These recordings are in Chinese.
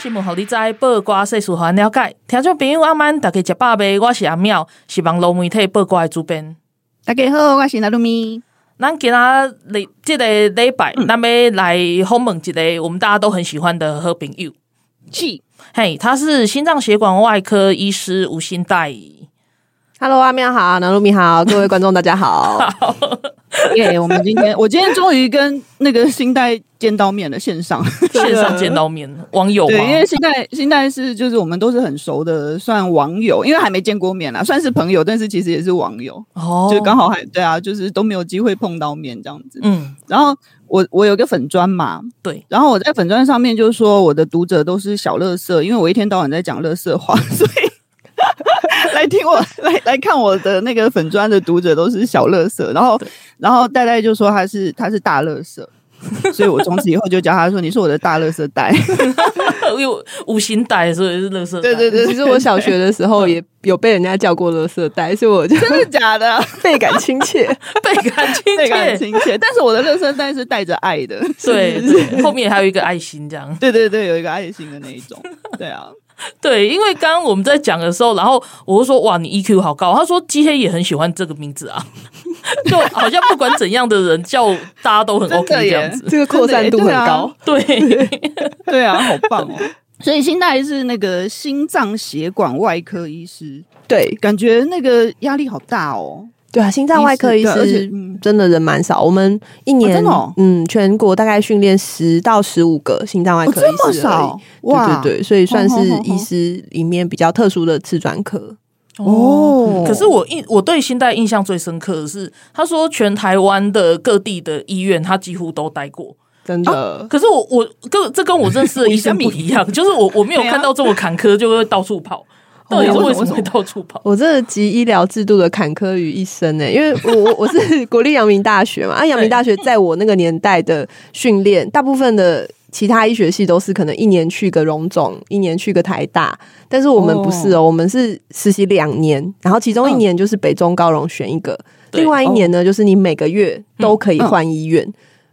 新闻，互你知；报挂世事，互咱了解。听众朋友，阿曼，大家食饱未？我是阿妙，是网络媒体报瓜的主编。大家好，我是纳鲁咪。咱今仔日即个礼拜，咱要来访问一个我们大家都很喜欢的好朋友。是，嘿，他是心脏血管外科医师吴欣岱。Hello，阿妙好，南露米好，各位观众大家好。耶！yeah, 我们今天，我今天终于跟那个新代见到面了，线上线上见到面，网友？对，因为新代新代是就是我们都是很熟的，算网友，因为还没见过面啦，算是朋友，但是其实也是网友哦，就刚好还对啊，就是都没有机会碰到面这样子。嗯，然后我我有个粉砖嘛，对，然后我在粉砖上面就是说我的读者都是小乐色，因为我一天到晚在讲乐色话，所以。来听我来来看我的那个粉砖的读者都是小乐色，然后然后戴戴就说他是他是大乐色，所以我从此以后就叫他说你是我的大乐色袋，因为吴欣岱所以是垃圾袋。对对对，其实我小学的时候也有被人家叫过乐色袋，所以我就真的假的？倍感亲切，倍感亲切，倍感亲切。但是我的乐色袋是带着爱的，对对，后面还有一个爱心这样，对对对，有一个爱心的那一种，对啊。对，因为刚刚我们在讲的时候，然后我就说：“哇，你 EQ 好高。”他说：“鸡黑也很喜欢这个名字啊，就好像不管怎样的人叫大家都很 OK 这样子，这个扩散度很高。对对啊，好棒哦！所以欣岱是那个心脏血管外科医师，对，感觉那个压力好大哦。”对啊，心脏外科医师真的人蛮少。我们一年，嗯，全国大概训练十到十五个心脏外科医师，这么少哇！对对对，所以算是医师里面比较特殊的次专科哦。可是我印我对新代印象最深刻的是，他说全台湾的各地的医院他几乎都待过，真的。可是我我跟这跟我认识的医生不一样，就是我我没有看到这么坎坷，就会到处跑。到底是为什么会到处跑？我真的集医疗制度的坎坷于一身呢、欸，因为我我我是 国立阳明大学嘛，啊，阳明大学在我那个年代的训练，大部分的其他医学系都是可能一年去个荣总，一年去个台大，但是我们不是哦、喔，我们是实习两年，然后其中一年就是北中高荣选一个，另外一年呢就是你每个月都可以换医院，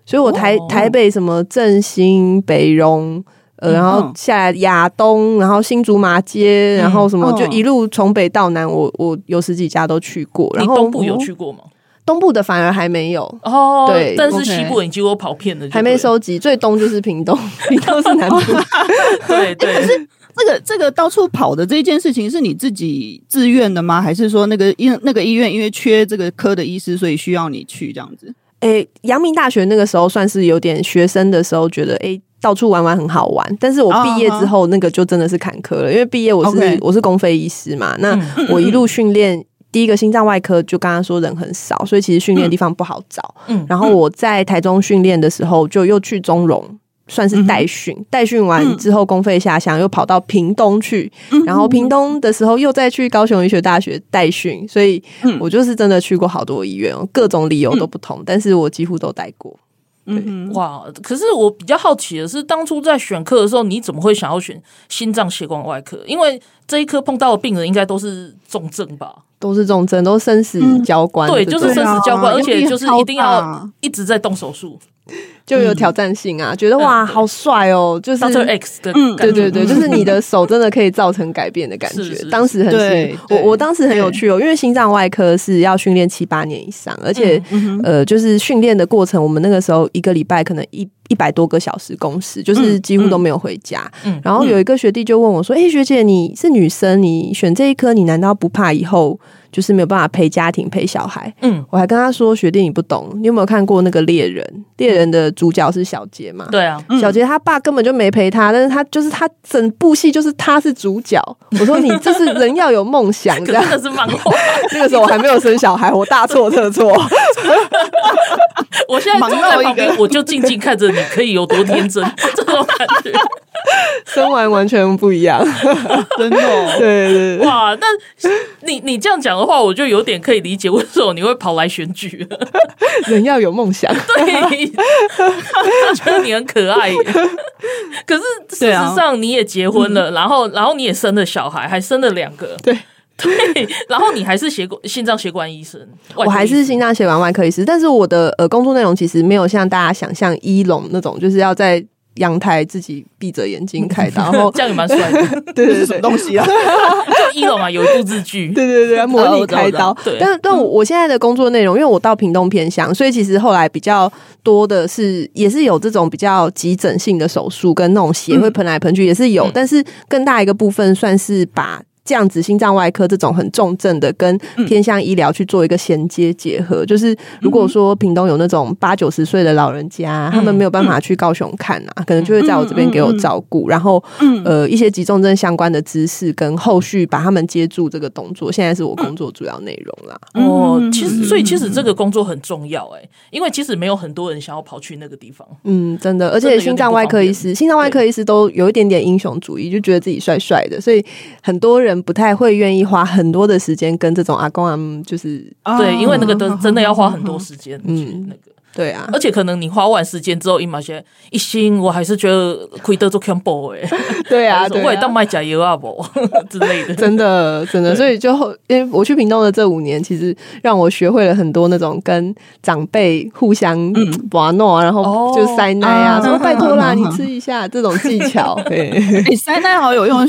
所以我台台北什么振兴、北荣。呃，然后下来亚东，然后新竹马街，然后什么，就一路从北到南，我我有十几家都去过。然后东部有去过吗？东部的反而还没有哦。对，但是西部已经有跑遍了，还没收集。最东就是屏东，屏东是南部。对对。可是这个这个到处跑的这件事情，是你自己自愿的吗？还是说那个医那个医院因为缺这个科的医师，所以需要你去这样子？诶，阳明大学那个时候算是有点学生的时候，觉得诶。到处玩玩很好玩，但是我毕业之后那个就真的是坎坷了，因为毕业我是.我是公费医师嘛，那我一路训练第一个心脏外科，就刚刚说人很少，所以其实训练地方不好找。嗯，然后我在台中训练的时候，就又去中荣，算是代训，代训完之后公费下乡，又跑到屏东去，然后屏东的时候又再去高雄医学大学代训，所以我就是真的去过好多医院，各种理由都不同，但是我几乎都待过。嗯，哇！可是我比较好奇的是，当初在选科的时候，你怎么会想要选心脏血管外科？因为这一科碰到的病人应该都是重症吧？都是重症，都生死交关。嗯、对，就是生死交关，而且就是一定要一直在动手术。就有挑战性啊，嗯、觉得哇，好帅哦、喔！就是 Doctor X 的，嗯，对对对，就是你的手真的可以造成改变的感觉。是是是当时很是，我我当时很有趣哦、喔，因为心脏外科是要训练七八年以上，而且、嗯、呃，就是训练的过程，我们那个时候一个礼拜可能一一百多个小时工时，就是几乎都没有回家。嗯，然后有一个学弟就问我说：“哎、欸，学姐，你是女生，你选这一科，你难道不怕以后？”就是没有办法陪家庭陪小孩，嗯，我还跟他说，学弟你不懂，你有没有看过那个猎人？猎人的主角是小杰嘛？对啊，小杰他爸根本就没陪他，但是他就是他整部戏就是他是主角。我说你这是人要有梦想，这样是漫画。那个时候我还没有生小孩，我大错特错。我现在坐在旁边，我就静静看着你，可以有多天真，这种感觉。生完完全不一样，真的、哦。对对对，哇！那你你这样讲的话，我就有点可以理解为什么你会跑来选举。人要有梦想，对，我 觉得你很可爱。可是事实上，你也结婚了，啊、然后然后你也生了小孩，还生了两个。对。对，然后你还是血管心脏血管医生，我还是心脏血管外科医师，但是我的呃工作内容其实没有像大家想象一龙那种，就是要在阳台自己闭着眼睛 开刀，然后这样也蛮帅的。对 对对，什么东西啊？就一楼嘛，有一部日剧，对对对，模拟开刀。对，但但我现在的工作内容，因为我到屏东偏乡，所以其实后来比较多的是，也是有这种比较急诊性的手术，跟那种血会喷来喷去也是有，嗯、但是更大一个部分算是把。这样子，心脏外科这种很重症的，跟偏向医疗去做一个衔接结合。嗯、就是如果说屏东有那种八九十岁的老人家，嗯、他们没有办法去高雄看啊，嗯、可能就会在我这边给我照顾。嗯、然后，嗯、呃，一些急重症相关的知识跟后续把他们接住这个动作，现在是我工作主要内容啦。哦，其实，所以其实这个工作很重要哎、欸，因为其实没有很多人想要跑去那个地方。嗯，真的，而且心脏外科医师，心脏外科医师都有一点点英雄主义，就觉得自己帅帅的，所以很多人。不太会愿意花很多的时间跟这种阿公阿姆，就是对，因为那个都真的要花很多时间，嗯，那个。对啊，而且可能你花完时间之后，一马些一心，我还是觉得亏得做 combo 哎。对啊，我也当卖假油啊不 之类的，真的真的。所以就因为我去屏东的这五年，其实让我学会了很多那种跟长辈互相玩闹啊，然后就塞奶啊，说拜托啦，你吃一下这种技巧。对，塞奶好有用，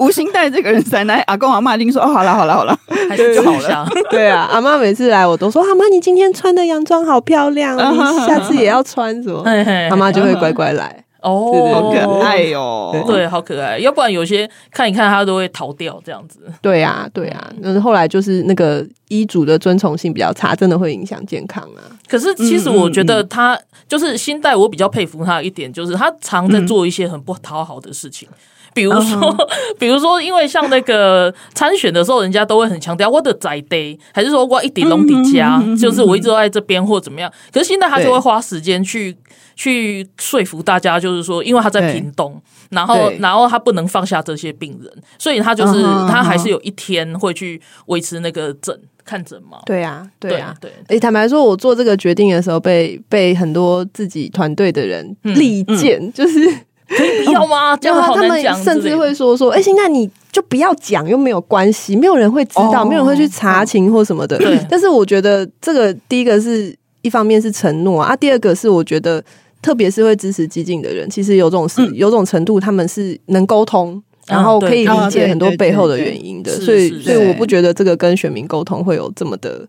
无心带这个人塞奶，阿公阿妈一定说哦，好了好了好了，还是就好了。对啊，阿妈每次来我都说，阿妈你今天穿的洋装好漂亮。下次也要穿什么？妈妈就会乖乖来哦，好可爱哟，对，好可爱。要不然有些看一看他都会逃掉这样子。对啊，对啊。嗯，后来就是那个医嘱的遵从性比较差，真的会影响健康啊。可是其实我觉得他就是新代，我比较佩服他一点，就是他常在做一些很不讨好的事情。比如说，比如说，因为像那个参选的时候，人家都会很强调我的在地，还是说我一点龙底家，就是我一直都在这边或怎么样。可是现在他就会花时间去去说服大家，就是说，因为他在屏东，然后然后他不能放下这些病人，所以他就是他还是有一天会去维持那个诊看诊嘛。对呀，对呀，对。诶，坦白说，我做这个决定的时候，被被很多自己团队的人力荐，就是。可以不要吗？这样好难讲。他们甚至会说说，哎，现在你就不要讲，又没有关系，没有人会知道，没有人会去查情或什么的。对。但是我觉得这个第一个是一方面是承诺啊，第二个是我觉得，特别是会支持激进的人，其实有种是有种程度，他们是能沟通，然后可以理解很多背后的原因的。所以，所以我不觉得这个跟选民沟通会有这么的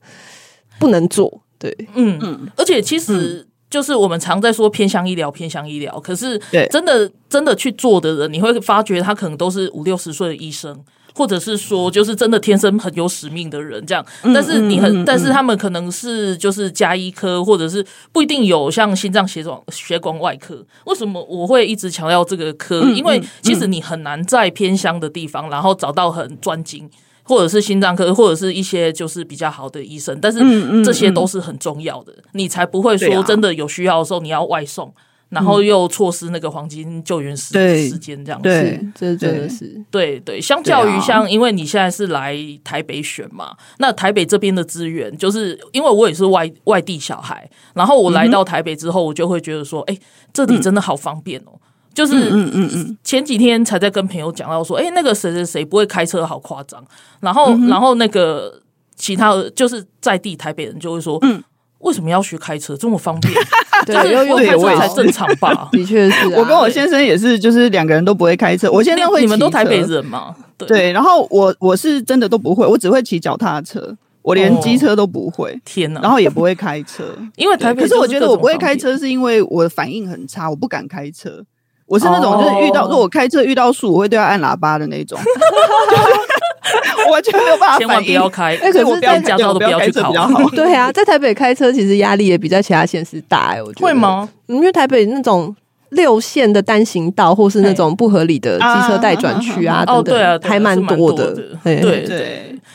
不能做。对，嗯嗯，而且其实。就是我们常在说偏向医疗，偏向医疗，可是真的真的去做的人，你会发觉他可能都是五六十岁的医生，或者是说就是真的天生很有使命的人，这样。但是你很，但是他们可能是就是加医科，或者是不一定有像心脏血管血管外科。为什么我会一直强调这个科？因为其实你很难在偏乡的地方，然后找到很专精。或者是心脏科，或者是一些就是比较好的医生，但是这些都是很重要的，嗯嗯嗯、你才不会说真的有需要的时候你要外送，啊、然后又错失那个黄金救援时时间这样子。对，这真的是。对对。相较于像，因为你现在是来台北选嘛，那台北这边的资源，就是因为我也是外外地小孩，然后我来到台北之后，我就会觉得说，哎、欸，这里真的好方便哦。就是嗯嗯嗯，前几天才在跟朋友讲到说，哎、欸，那个谁谁谁不会开车，好夸张。然后，嗯、然后那个其他就是在地台北人就会说，嗯，为什么要学开车这么方便？对，要用开车才正常吧？的确是、啊，我跟我先生也是，就是两个人都不会开车。我现在会，你们都台北人嘛？对，对。然后我我是真的都不会，我只会骑脚踏车，我连机车都不会。天哪！然后也不会开车，因为台北。可是我觉得我不会开车，是因为我的反应很差，我不敢开车。我是那种就是遇到如果开车遇到树，我会对他按喇叭的那种，我完全没有办法。千万不要开，可是我连驾照都不要去考。对啊，在台北开车其实压力也比在其他县市大哎，我觉得会吗？因为台北那种六线的单行道，或是那种不合理的机车待转区啊，等等，还蛮多的。对对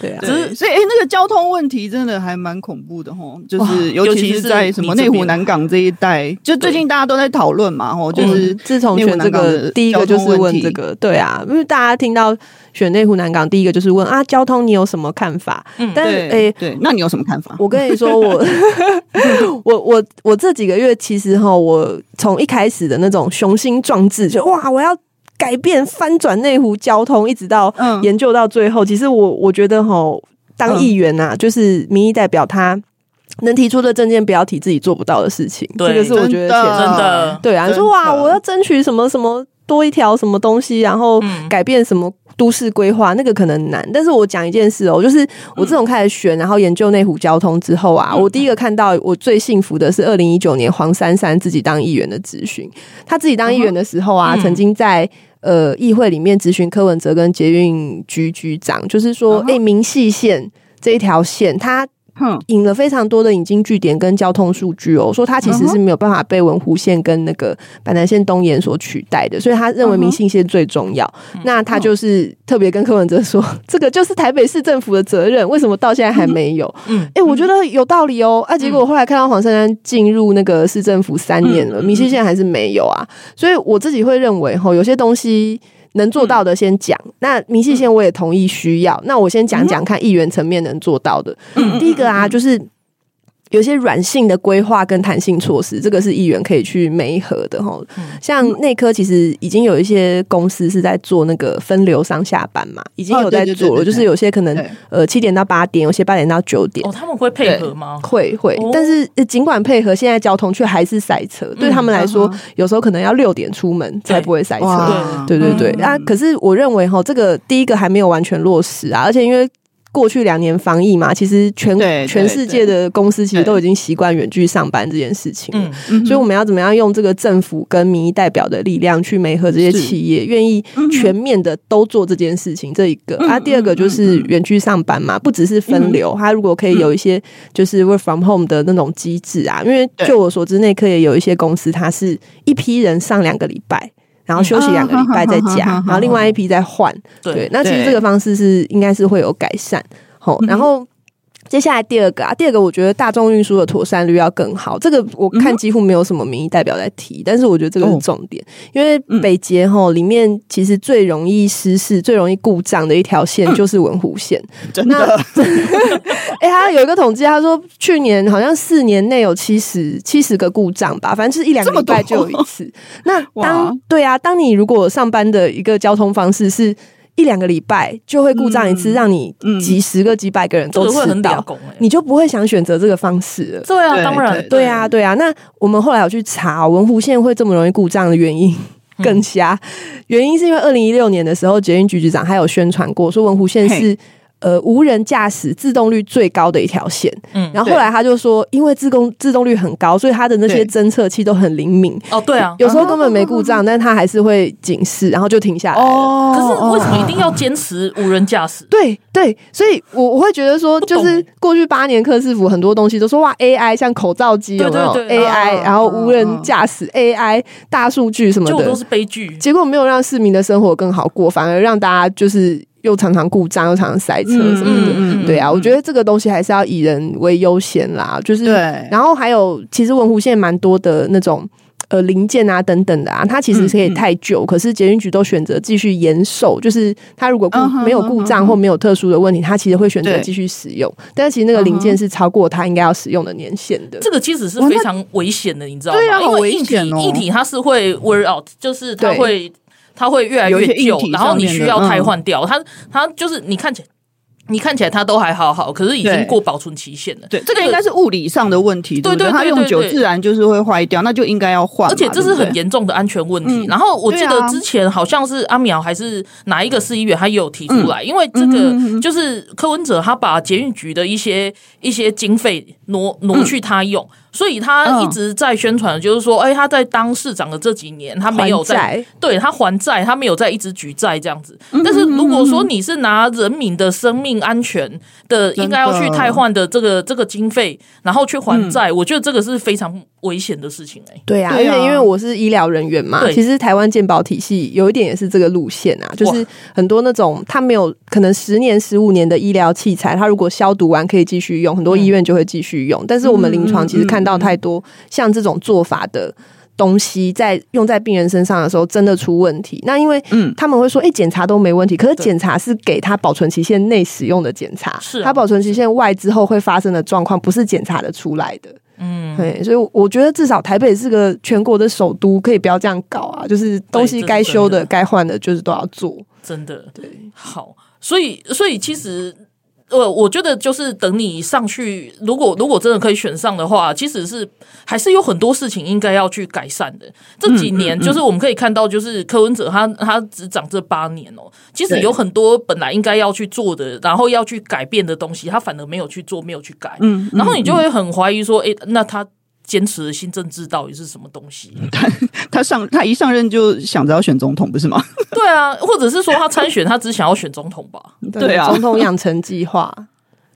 对啊，只是所以哎，那个交通问题真的还蛮恐怖的吼，就是尤其是在什么内湖南港这一带，就最近大家都在讨论嘛，吼，就是自从选这个第一个就是问这个，对啊，因为大家听到选内湖南港，第一个就是问啊，交通你有什么看法？嗯，但是哎，对，那你有什么看法？我跟你说，我 我我我这几个月其实哈，我从一开始的那种雄心壮志，就哇，我要。改变翻转内湖交通，一直到研究到最后，嗯、其实我我觉得吼，当议员呐、啊，嗯、就是民意代表，他能提出的政见，不要提自己做不到的事情。对这个是我觉得真的，真的对啊。你说哇，我要争取什么什么多一条什么东西，然后改变什么都市规划，那个可能难。但是我讲一件事哦，就是我自从开始选，然后研究内湖交通之后啊，我第一个看到我最幸福的是二零一九年黄珊珊自己当议员的咨询。他自己当议员的时候啊，曾经在。呃，议会里面咨询柯文哲跟捷运局局长，就是说，哎、uh 民系线这一条线，它。引了非常多的引经据典跟交通数据哦，说它其实是没有办法被文湖线跟那个板南线东延所取代的，所以他认为民信线最重要。那他就是特别跟柯文哲说，这个就是台北市政府的责任，为什么到现在还没有？嗯，哎，我觉得有道理哦。啊，结果我后来看到黄珊珊进入那个市政府三年了，民信线还是没有啊。所以我自己会认为，吼，有些东西。能做到的先讲，那明细线我也同意需要。那我先讲讲看议员层面能做到的。第一个啊，就是。有些软性的规划跟弹性措施，这个是议员可以去媒合的哈。像内科其实已经有一些公司是在做那个分流上下班嘛，已经有在做了。就是有些可能呃七点到八点，有些八点到九点。哦，他们会配合吗？会会，但是尽管配合，现在交通却还是塞车。对他们来说，有时候可能要六点出门才不会塞车。对对对啊！可是我认为哈，这个第一个还没有完全落实啊，而且因为。过去两年防疫嘛，其实全全世界的公司其实都已经习惯远距上班这件事情了。所以我们要怎么样用这个政府跟民意代表的力量去媒合这些企业，愿意全面的都做这件事情？这一个。啊，第二个就是远距上班嘛，不只是分流，它如果可以有一些就是 work from home 的那种机制啊，因为就我所知，内科也有一些公司，它是一批人上两个礼拜。然后休息两个礼拜再加，然后另外一批再换。对，那其实这个方式是应该是会有改善。好，然后。接下来第二个啊，第二个我觉得大众运输的妥善率要更好。这个我看几乎没有什么民意代表在提，嗯、但是我觉得这个是重点，哦、因为北捷吼里面其实最容易失事、最容易故障的一条线就是文湖线。真的？哎，他有一个统计，他说去年好像四年内有七十七十个故障吧，反正就是一两个礼拜就有一次。那当哇对啊，当你如果上班的一个交通方式是。一两个礼拜就会故障一次，让你几十个、几百个人都迟到，你就不会想选择这个方式了。对啊，当然，对啊，对啊。那我们后来有去查文湖线会这么容易故障的原因更瞎，原因是因为二零一六年的时候，捷运局局长还有宣传过，说文湖线是。呃，无人驾驶自动率最高的一条线，嗯，然后后来他就说，因为自动自动率很高，所以他的那些侦测器都很灵敏。哦，对啊，有时候根本没故障，但他还是会警示，然后就停下来。哦，可是为什么一定要坚持无人驾驶？对对，所以我我会觉得说，就是过去八年柯市府很多东西都说哇，AI 像口罩机有没有 AI，然后无人驾驶 AI 大数据什么的，都是悲剧。结果没有让市民的生活更好过，反而让大家就是。又常常故障，又常常塞车什么的，嗯嗯嗯、对啊，我觉得这个东西还是要以人为优先啦。就是，对然后还有，其实文湖线蛮多的那种呃零件啊等等的啊，它其实可以太旧，嗯嗯、可是捷运局都选择继续延寿，就是它如果故、嗯、没有故障或没有特殊的问题，它其实会选择继续使用。但是其实那个零件是超过它应该要使用的年限的，这个其实是非常危险的，你知道吗？对啊，好危险哦！硬体它是会 wear out，就是它会。它会越来越旧，然后你需要汰换掉。它它就是你看起来，你看起来它都还好好，可是已经过保存期限了。对，这个应该是物理上的问题。对对，它用久自然就是会坏掉，那就应该要换。而且这是很严重的安全问题。然后我记得之前好像是阿苗还是哪一个市议员，他也有提出来，因为这个就是柯文哲他把捷运局的一些一些经费挪挪去他用。所以他一直在宣传，就是说，哎，他在当市长的这几年，他没有在对他还债，他没有在一直举债这样子。但是如果说你是拿人民的生命命安全的应该要去汰换的这个这个经费，然后去还债，我觉得这个是非常危险的事情哎、欸。对啊，而且因为我是医疗人员嘛，其实台湾健保体系有一点也是这个路线啊，就是很多那种他没有可能十年、十五年的医疗器材，他如果消毒完可以继续用，很多医院就会继续用。但是我们临床其实看到太多像这种做法的。东西在用在病人身上的时候，真的出问题。那因为他们会说，哎、嗯，检查都没问题，可是检查是给他保存期限内使用的检查，是、啊、他保存期限外之后会发生的状况，不是检查的出来的。嗯，对，所以我觉得至少台北是个全国的首都，可以不要这样搞啊！就是东西该修的、该换的，就是都要做。真的，对，好，所以，所以其实。呃，我觉得就是等你上去，如果如果真的可以选上的话，其实是还是有很多事情应该要去改善的。这几年就是我们可以看到，就是柯文哲他他只长这八年哦，其实有很多本来应该要去做的，然后要去改变的东西，他反而没有去做，没有去改。嗯，然后你就会很怀疑说，诶，那他。坚持的新政治到底是什么东西？他 他上他一上任就想着要选总统，不是吗？对啊，或者是说他参选，他只想要选总统吧？对啊，总统养成计划，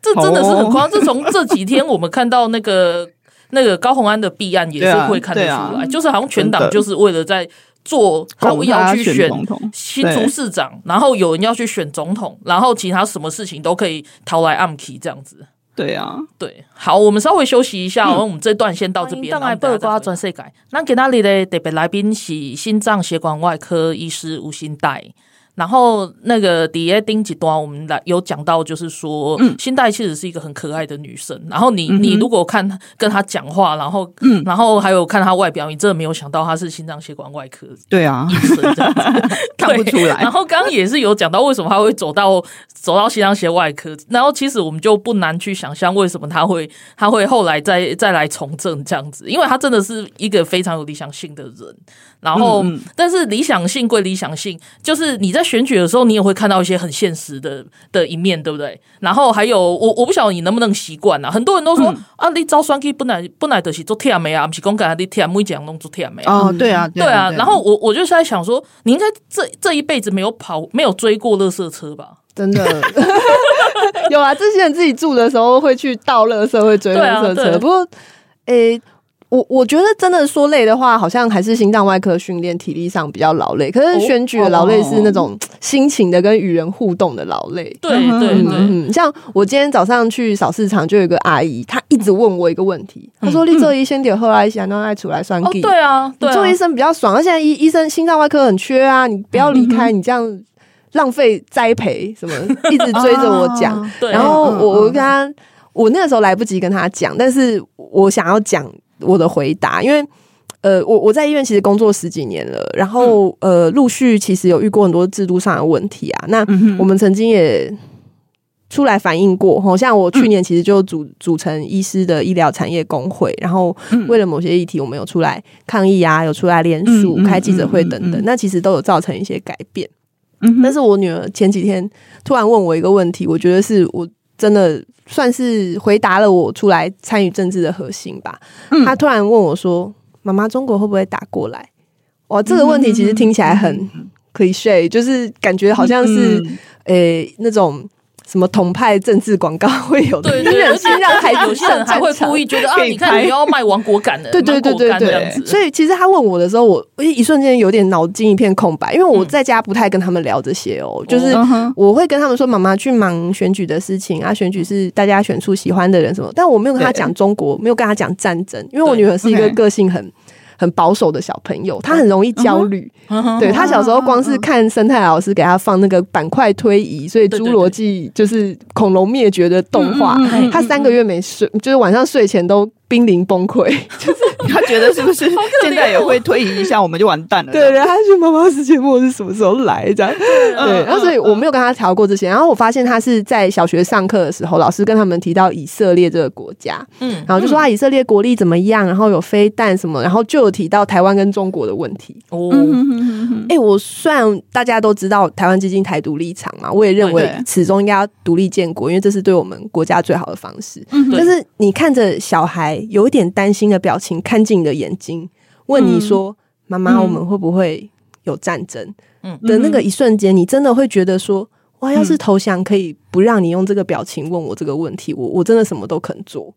这真的是很夸张。自从这几天我们看到那个 那个高虹安的弊案，也是会看得出来，啊啊、就是好像全党就是为了在做，他要去选新竹市长，然后有人要去选总统，然后其他什么事情都可以逃来暗棋这样子。对啊，对，好，我们稍微休息一下，嗯、我们这段先到这边。来报告全世界，那今天的特别来宾是心脏血管外科医师吴欣岱。然后那个底下丁几段，我们来有讲到，就是说，嗯，欣岱其实是一个很可爱的女生。然后你你如果看跟她讲话，然后嗯，然后还有看她外表，你真的没有想到她是心脏血管外科。对啊，医生这样子 看不出来。然后刚刚也是有讲到为什么她会走到走到心脏血外科。然后其实我们就不难去想象为什么她会她会后来再再来从政这样子，因为她真的是一个非常有理想性的人。然后，嗯嗯但是理想性归理想性，就是你在选举的时候，你也会看到一些很现实的的一面，对不对？然后还有，我我不晓得你能不能习惯啊。很多人都说、嗯、啊，你招双 K 不来不来的是做甜美啊，不是公干你甜每讲弄做甜美啊。哦，对啊，对啊。然后我我就是在想说，你应该这这一辈子没有跑，没有追过垃圾车吧？真的 有啊，这些人自己住的时候会去倒垃圾，会追垃圾车。不过，诶。我我觉得真的说累的话，好像还是心脏外科训练体力上比较劳累。可是选举的劳累是那种心情的跟与人互动的劳累。对对对，嗯，像我今天早上去扫市场，就有一个阿姨，她一直问我一个问题，她说：“你做医生点后来想让爱出来算计？”对啊，做医生比较爽，而且医医生心脏外科很缺啊，你不要离开，你这样浪费栽培什么，一直追着我讲。然后我我跟他，我那个时候来不及跟他讲，但是我想要讲。我的回答，因为呃，我我在医院其实工作十几年了，然后呃，陆续其实有遇过很多制度上的问题啊。那我们曾经也出来反映过，好像我去年其实就组组成医师的医疗产业工会，然后为了某些议题，我们有出来抗议啊，有出来联署、开记者会等等，那其实都有造成一些改变。但是我女儿前几天突然问我一个问题，我觉得是我真的。算是回答了我出来参与政治的核心吧。嗯、他突然问我说：“妈妈，中国会不会打过来？”哇，这个问题其实听起来很 cliché，就是感觉好像是诶、嗯欸、那种。什么统派政治广告会有的？对，对，对，先让孩子有些人还会故意觉得啊，你看你要卖亡国感的，对对对对对。所以其实他问我的时候，我一瞬间有点脑筋一片空白，因为我在家不太跟他们聊这些哦，就是我会跟他们说，妈妈去忙选举的事情啊，选举是大家选出喜欢的人什么，但我没有跟他讲中国，没有跟他讲战争，因为我女儿是一个个性很。很保守的小朋友，他很容易焦虑。Uh. 对，他小时候光是看生态老师给他放那个板块推移，所以侏罗纪就是恐龙灭绝的动画，他三个月没睡，就是晚上睡前都。濒临崩溃，就 是 他觉得是不是现在也会推移一下，我们就完蛋了？对，然后他说：“妈妈，世界末日什么时候来？”这样对，然后所以我没有跟他聊过这些。然后我发现他是在小学上课的时候，老师跟他们提到以色列这个国家，嗯，然后就说啊，以色列国力怎么样？然后有飞弹什么，然后就有提到台湾跟中国的问题。哦，哎，我虽然大家都知道台湾基金台独立场嘛，我也认为始终应该要独立建国，因为这是对我们国家最好的方式。但是你看着小孩。有一点担心的表情，看进你的眼睛，问你说：“妈妈、嗯，我们会不会有战争？”嗯。的那个一瞬间，你真的会觉得说：“哇，要是投降可以不让你用这个表情问我这个问题，我我真的什么都肯做。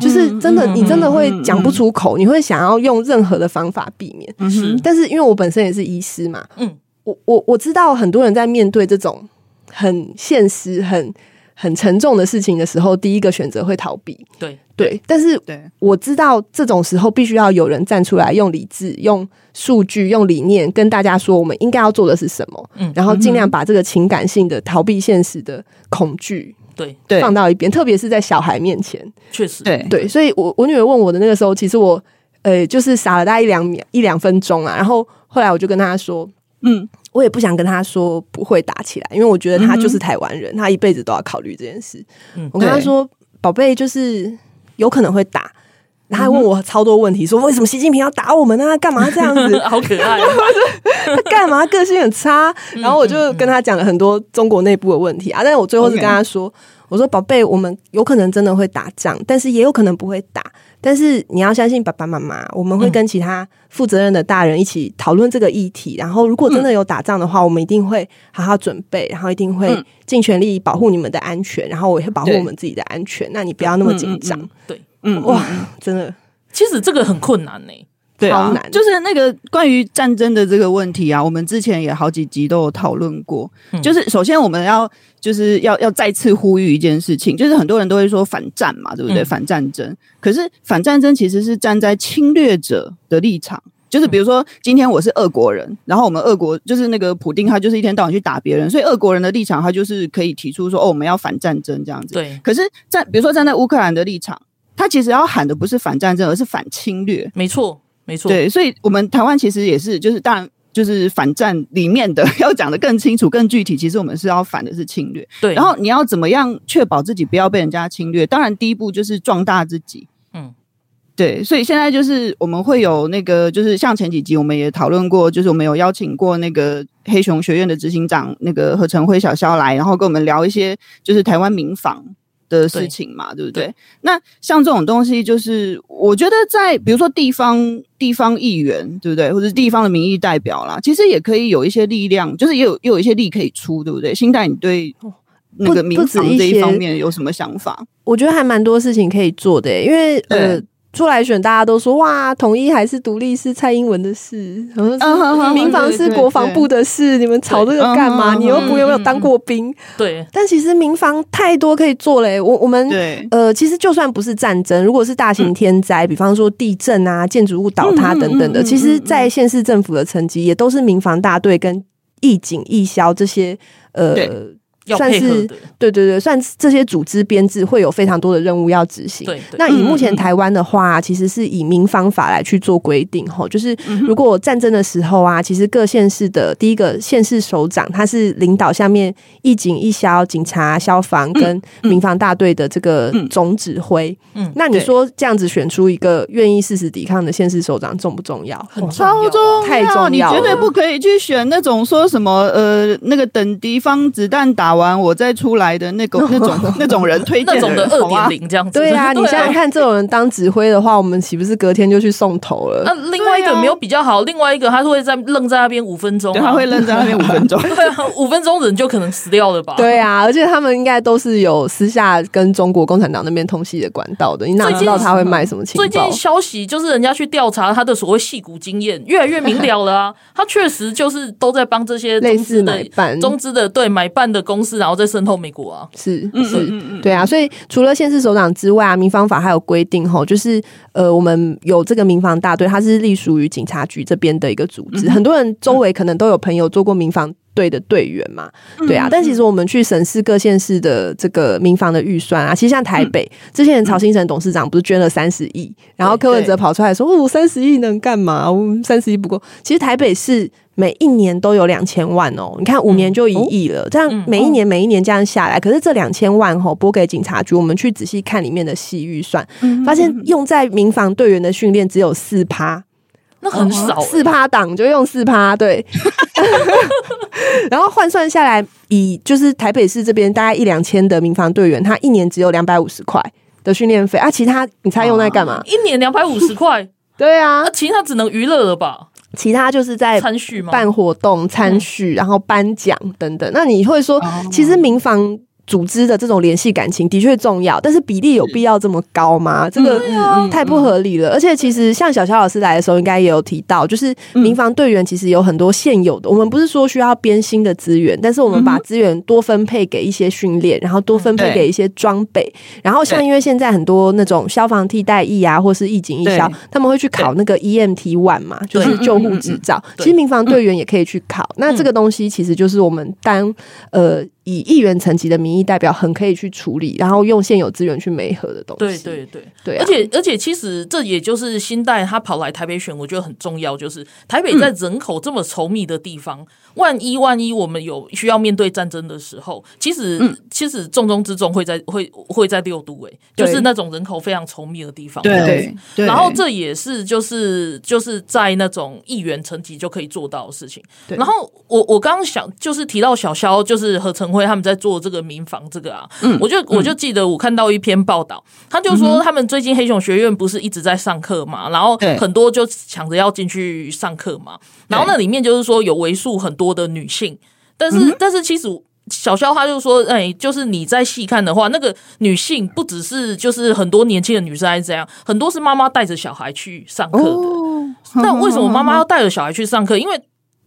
就是真的，你真的会讲不出口，你会想要用任何的方法避免。是，但是因为我本身也是医师嘛，嗯，我我我知道很多人在面对这种很现实、很很沉重的事情的时候，第一个选择会逃避。对对，但是我知道这种时候必须要有人站出来，用理智、用数据、用理念跟大家说，我们应该要做的是什么。嗯，然后尽量把这个情感性的逃避现实的恐惧。对，对，放到一边，特别是在小孩面前，确实，对对，所以我我女儿问我的那个时候，其实我呃，就是傻了大概一两秒、一两分钟啊。然后后来我就跟她说，嗯，我也不想跟他说不会打起来，因为我觉得他就是台湾人，他一辈子都要考虑这件事。嗯，我跟他说，宝贝，就是有可能会打。他还问我超多问题，说为什么习近平要打我们呢？干嘛这样子？好可爱！他干嘛？个性很差。然后我就跟他讲了很多中国内部的问题啊。但是我最后是跟他说：“我说宝贝，我们有可能真的会打仗，但是也有可能不会打。但是你要相信爸爸妈妈，我们会跟其他负责任的大人一起讨论这个议题。然后如果真的有打仗的话，我们一定会好好准备，然后一定会尽全力保护你们的安全，然后我也会保护我们自己的安全。那你不要那么紧张。”对。嗯哇，真的，其实这个很困难呢、欸，对啊。就是那个关于战争的这个问题啊，我们之前也好几集都有讨论过。嗯、就是首先我们要就是要要再次呼吁一件事情，就是很多人都会说反战嘛，对不对？嗯、反战争，可是反战争其实是站在侵略者的立场。就是比如说，今天我是俄国人，然后我们俄国就是那个普丁，他就是一天到晚去打别人，所以俄国人的立场，他就是可以提出说，哦，我们要反战争这样子。对。可是站，比如说站在乌克兰的立场。他其实要喊的不是反战争，而是反侵略。没错，没错。对，所以我们台湾其实也是，就是当然就是反战里面的 要讲的更清楚、更具体。其实我们是要反的是侵略。对。然后你要怎么样确保自己不要被人家侵略？当然，第一步就是壮大自己。嗯，对。所以现在就是我们会有那个，就是像前几集我们也讨论过，就是我们有邀请过那个黑熊学院的执行长那个何成辉小肖来，然后跟我们聊一些就是台湾民防。的事情嘛，对，对不对？对，那像这种东西，就是我觉得在比如说地方地方议员，对不对？或者地方的民意代表啦，其实也可以有一些力量，就是也有也有一些力可以出，对不对？新代，你对那个民防这一方面有什么想法？我觉得还蛮多事情可以做的，因为呃。出来选，大家都说哇，统一还是独立是蔡英文的事，然后民防是国防部的事，你们吵这个干嘛？你又不有没有当过兵？对，但其实民防太多可以做嘞。我我们呃，其实就算不是战争，如果是大型天灾，比方说地震啊、建筑物倒塌等等的，其实，在县市政府的层级，也都是民防大队跟义警、义消这些呃。算是对对对，算这些组织编制会有非常多的任务要执行。对，对，那以目前台湾的话，其实是以民方法来去做规定吼，就是如果战争的时候啊，其实各县市的第一个县市首长，他是领导下面一警、一消、警察、消防跟民防大队的这个总指挥。嗯，那你说这样子选出一个愿意誓死抵抗的县市首长重不重要？很重要，太重要，你绝对不可以去选那种说什么呃那个等敌方子弹打完我再出来的那个 那种那种人推荐那种的二点零这样子，对啊，你现在看，这种人当指挥的话，我们岂不是隔天就去送头了？那另外一个没有比较好，另外一个他是会在愣在那边五分钟，他会愣在那边五分钟，对啊，五分钟人就可能死掉了吧？对啊，而且他们应该都是有私下跟中国共产党那边通信的管道的，你哪知道他会卖什么情报？最近消息就是人家去调查他的所谓戏骨经验，越来越明了了啊，他确实就是都在帮这些类似买办中资的对买办的公司，然后再渗透美国啊。是是，对啊，所以除了县市首长之外啊，民防法还有规定吼，就是呃，我们有这个民防大队，它是隶属于警察局这边的一个组织。很多人周围可能都有朋友做过民防队的队员嘛，对啊。但其实我们去审视各县市的这个民房的预算啊，其实像台北，之前曹兴成董事长不是捐了三十亿，然后柯文哲跑出来说，哦，三十亿能干嘛？我们三十亿不够。其实台北市。每一年都有两千万哦，你看五年就一亿了，这样每一年每一年这样下来，可是这两千万吼拨给警察局，我们去仔细看里面的细预算，发现用在民防队员的训练只有四趴，那很少，四趴档就用四趴，对，然后换算下来，以就是台北市这边大概一两千的民防队员，他一年只有两百五十块的训练费啊，其他你猜用在干嘛？一年两百五十块，对啊，其他只能娱乐了吧？其他就是在办活动、参序，然后颁奖等等。那你会说，其实民防。组织的这种联系感情的确重要，但是比例有必要这么高吗？这个太不合理了。而且其实像小肖老师来的时候，应该也有提到，就是民防队员其实有很多现有的，我们不是说需要编新的资源，但是我们把资源多分配给一些训练，然后多分配给一些装备。然后像因为现在很多那种消防替代役啊，或是义警义消，他们会去考那个 EMT one 嘛，就是救护执照。其实民防队员也可以去考。那这个东西其实就是我们当呃。以议员层级的民意代表很可以去处理，然后用现有资源去媒合的东西。对对对对、啊，而且而且其实这也就是新代他跑来台北选，我觉得很重要，就是台北在人口这么稠密的地方。嗯万一万一我们有需要面对战争的时候，其实、嗯、其实重中之重会在会会在六都诶，就是那种人口非常稠密的地方。对，对，然后这也是就是就是在那种议员层级就可以做到的事情。然后我我刚刚想就是提到小肖，就是何成辉他们在做这个民防这个啊，嗯、我就我就记得我看到一篇报道，他就说他们最近黑熊学院不是一直在上课嘛，然后很多就抢着要进去上课嘛，然后那里面就是说有为数很多。多的女性，但是、嗯、但是其实小肖他就说，哎，就是你在细看的话，那个女性不只是就是很多年轻的女生还是这样，很多是妈妈带着小孩去上课的。哦、那为什么妈妈 要带着小孩去上课？因为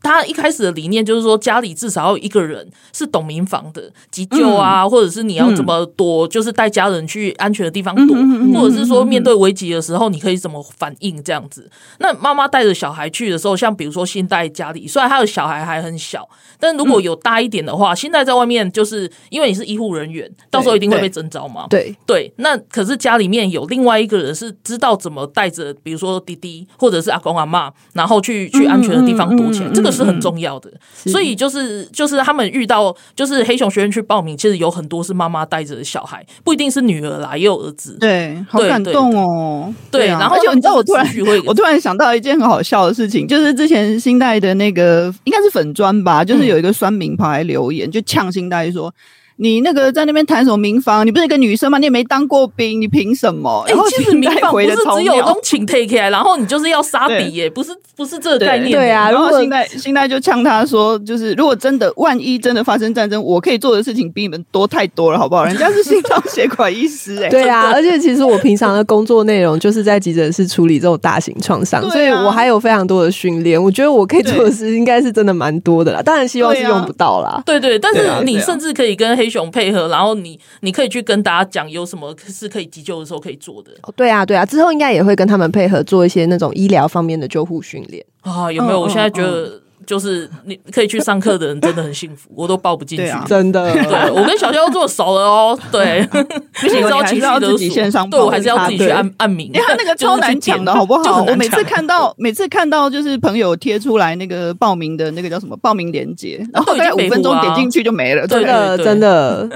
他一开始的理念就是说，家里至少要有一个人是懂民防的，急救啊，嗯、或者是你要怎么躲，嗯、就是带家人去安全的地方躲，嗯、或者是说面对危急的时候，你可以怎么反应这样子。那妈妈带着小孩去的时候，像比如说新代家里，虽然他的小孩还很小，但如果有大一点的话，新代在外面就是因为你是医护人员，到时候一定会被征召嘛。对对，那可是家里面有另外一个人是知道怎么带着，比如说弟弟或者是阿公阿妈，然后去去安全的地方躲起来，这个。是很重要的，所以就是就是他们遇到就是黑熊学院去报名，其实有很多是妈妈带着小孩，不一定是女儿啦，也有儿子。对，好感动哦。对，然后而且你知道，我突然 我突然想到一件很好笑的事情，就是之前新代的那个应该是粉砖吧，就是有一个酸民跑来留言，就呛新代说。你那个在那边谈什么民防？你不是一个女生吗？你也没当过兵，你凭什么？哎、欸，其实民防不是只有东请 take care，然后你就是要杀敌耶，不是不是这个概念。对啊，然后现在现在就呛他说，就是如果真的万一真的发生战争，我可以做的事情比你们多太多了，好不好？人家是心脏血管医师哎。对啊，而且其实我平常的工作内容就是在急诊室处理这种大型创伤，啊、所以我还有非常多的训练。我觉得我可以做的事应该是真的蛮多的啦。当然希望是用不到啦。对，啊、对对，但是你甚至可以跟黑。黑熊配合，然后你你可以去跟大家讲有什么是可以急救的时候可以做的。哦，对啊，对啊，之后应该也会跟他们配合做一些那种医疗方面的救护训练啊。有没有？我现在觉得。就是你可以去上课的人真的很幸福，我都报不进去，真的。对，我跟小肖这么熟了哦，对，不行，还是要自己线上，对我还是要自己去按按名，因为他那个超难抢的好不好？我每次看到每次看到就是朋友贴出来那个报名的那个叫什么报名链接，然后大概五分钟点进去就没了，真的。真的。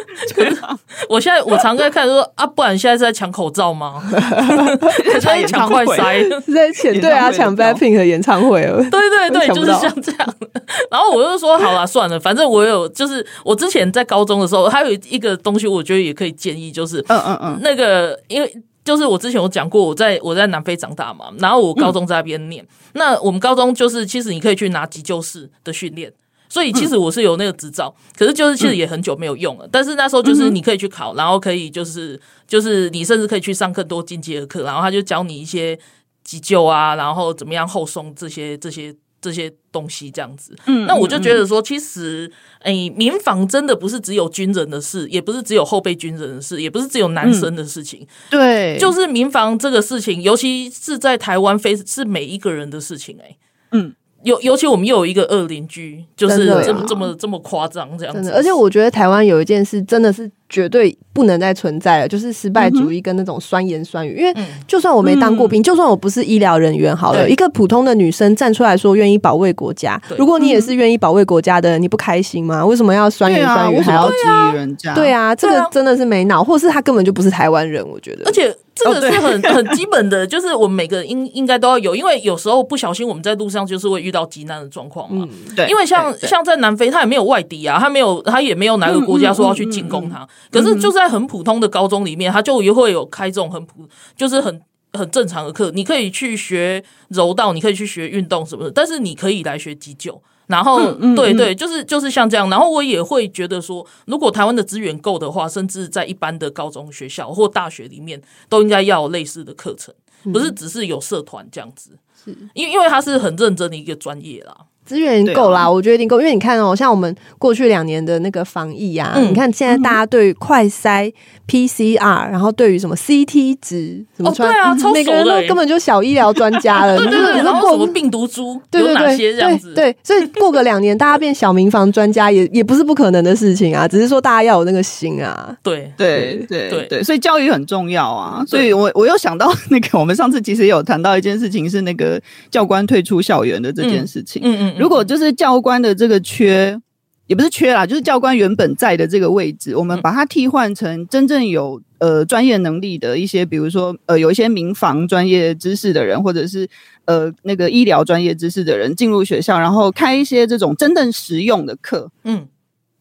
我现在我常在看说啊，不然现在是在抢口罩吗？在抢快塞，是在抢对啊，抢 BLACKPINK 的演唱会了。对对对，就是像这样。然后我就说好了，算了，反正我有，就是我之前在高中的时候，还有一个东西，我觉得也可以建议，就是嗯嗯嗯，那个因为就是我之前有讲过，我在我在南非长大嘛，然后我高中在那边念，那我们高中就是其实你可以去拿急救室的训练，所以其实我是有那个执照，可是就是其实也很久没有用了，但是那时候就是你可以去考，然后可以就是就是你甚至可以去上更多进阶的课，然后他就教你一些急救啊，然后怎么样后送这些这些。这些东西这样子，嗯，那我就觉得说，其实，诶、欸，民防真的不是只有军人的事，也不是只有后备军人的事，也不是只有男生的事情，嗯、对，就是民防这个事情，尤其是在台湾，非是每一个人的事情、欸，哎，嗯。尤尤其我们又有一个恶邻居，就是这么这么这么夸张这样子。而且我觉得台湾有一件事真的是绝对不能再存在了，就是失败主义跟那种酸言酸语。因为就算我没当过兵，就算我不是医疗人员，好了，一个普通的女生站出来说愿意保卫国家，如果你也是愿意保卫国家的人，你不开心吗？为什么要酸言酸语还要质疑人家？对啊，这个真的是没脑，或是他根本就不是台湾人。我觉得，而且。这个是很很基本的，就是我们每个人应应该都要有，因为有时候不小心我们在路上就是会遇到急难的状况嘛。对，因为像像在南非，他也没有外敌啊，他没有他也没有哪个国家说要去进攻他。可是就在很普通的高中里面，他就也会有开这种很普，就是很很正常的课，你可以去学柔道，你可以去学运动什么的，但是你可以来学急救。然后，嗯嗯、对对，就是就是像这样。然后我也会觉得说，如果台湾的资源够的话，甚至在一般的高中学校或大学里面，都应该要有类似的课程，不是只是有社团这样子。是，因为因为它是很认真的一个专业啦。资源够啦，我觉得一定够，因为你看哦，像我们过去两年的那个防疫啊，你看现在大家对于快筛 PCR，然后对于什么 CT 值，什么对啊，每个人都根本就小医疗专家了。对对对，然后什么病毒株有哪些这样子？对，所以过个两年，大家变小民房专家也也不是不可能的事情啊，只是说大家要有那个心啊。对对对对对，所以教育很重要啊。所以我我又想到那个，我们上次其实也有谈到一件事情，是那个教官退出校园的这件事情。嗯嗯。如果就是教官的这个缺，也不是缺啦，就是教官原本在的这个位置，我们把它替换成真正有呃专业能力的一些，比如说呃有一些民防专业知识的人，或者是呃那个医疗专业知识的人进入学校，然后开一些这种真正实用的课，嗯。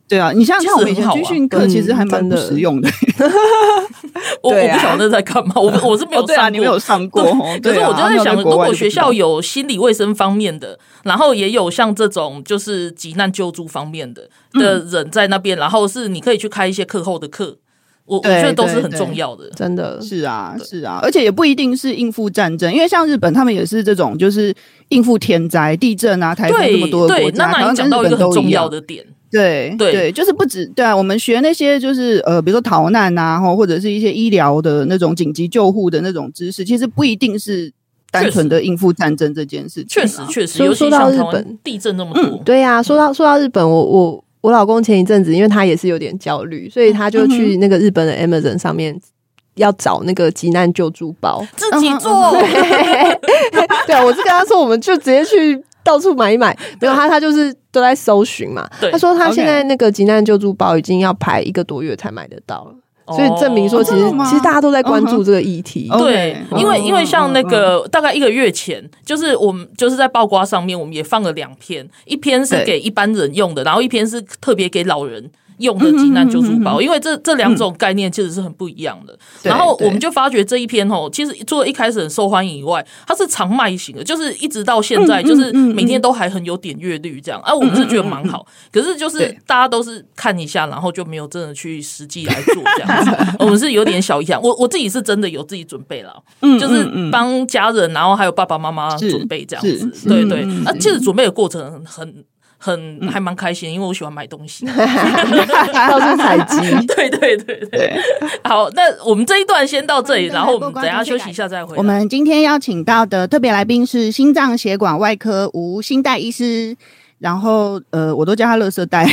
对啊，你像像我们以前军训课，其实还蛮不实用的。我我不晓得在干嘛，我 我是没有上过，你没有上过。可是我就在想，如果学校有心理卫生方面的，然后也有像这种就是急难救助方面的的人在那边，然后是你可以去开一些课后的课，我我觉得都是很重要的。真的是啊，是啊，而且也不一定是应付战争，因为像日本他们也是这种，就是应付天灾、地震啊、台风这么多的国家。那那你讲到一个很重要的点。对对对，就是不止对啊，我们学那些就是呃，比如说逃难啊，或或者是一些医疗的那种紧急救护的那种知识，其实不一定是单纯的应付战争这件事情。确实确实，尤其到日本地震那么多，嗯、对呀、啊，说到说到日本，我我我老公前一阵子，因为他也是有点焦虑，所以他就去那个日本的 Amazon 上面要找那个急难救助包，自己做。对啊，我是跟他说，我们就直接去。到处买一买，没有他，他就是都在搜寻嘛。他说他现在那个急难救助包已经要排一个多月才买得到了，所以证明说其实其实大家都在关注这个议题。对，因为因为像那个大概一个月前，就是我们就是在报瓜上面，我们也放了两篇，一篇是给一般人用的，然后一篇是特别给老人。用的急难救助包，因为这这两种概念其实是很不一样的。然后我们就发觉这一篇哦，其实除了一开始很受欢迎以外，它是长卖型的，就是一直到现在，就是每天都还很有点阅率这样。啊，我们是觉得蛮好，可是就是大家都是看一下，然后就没有真的去实际来做这样子。我们是有点小遗憾。我我自己是真的有自己准备了，就是帮家人，然后还有爸爸妈妈准备这样子。对对，那，其实准备的过程很。很还蛮开心，因为我喜欢买东西，到处采集。对对对对，好，那我们这一段先到这里，然后我们等下休息一下再回来。我们今天邀请到的特别来宾是心脏血管外科吴新代医师。然后，呃，我都叫他垃圾袋，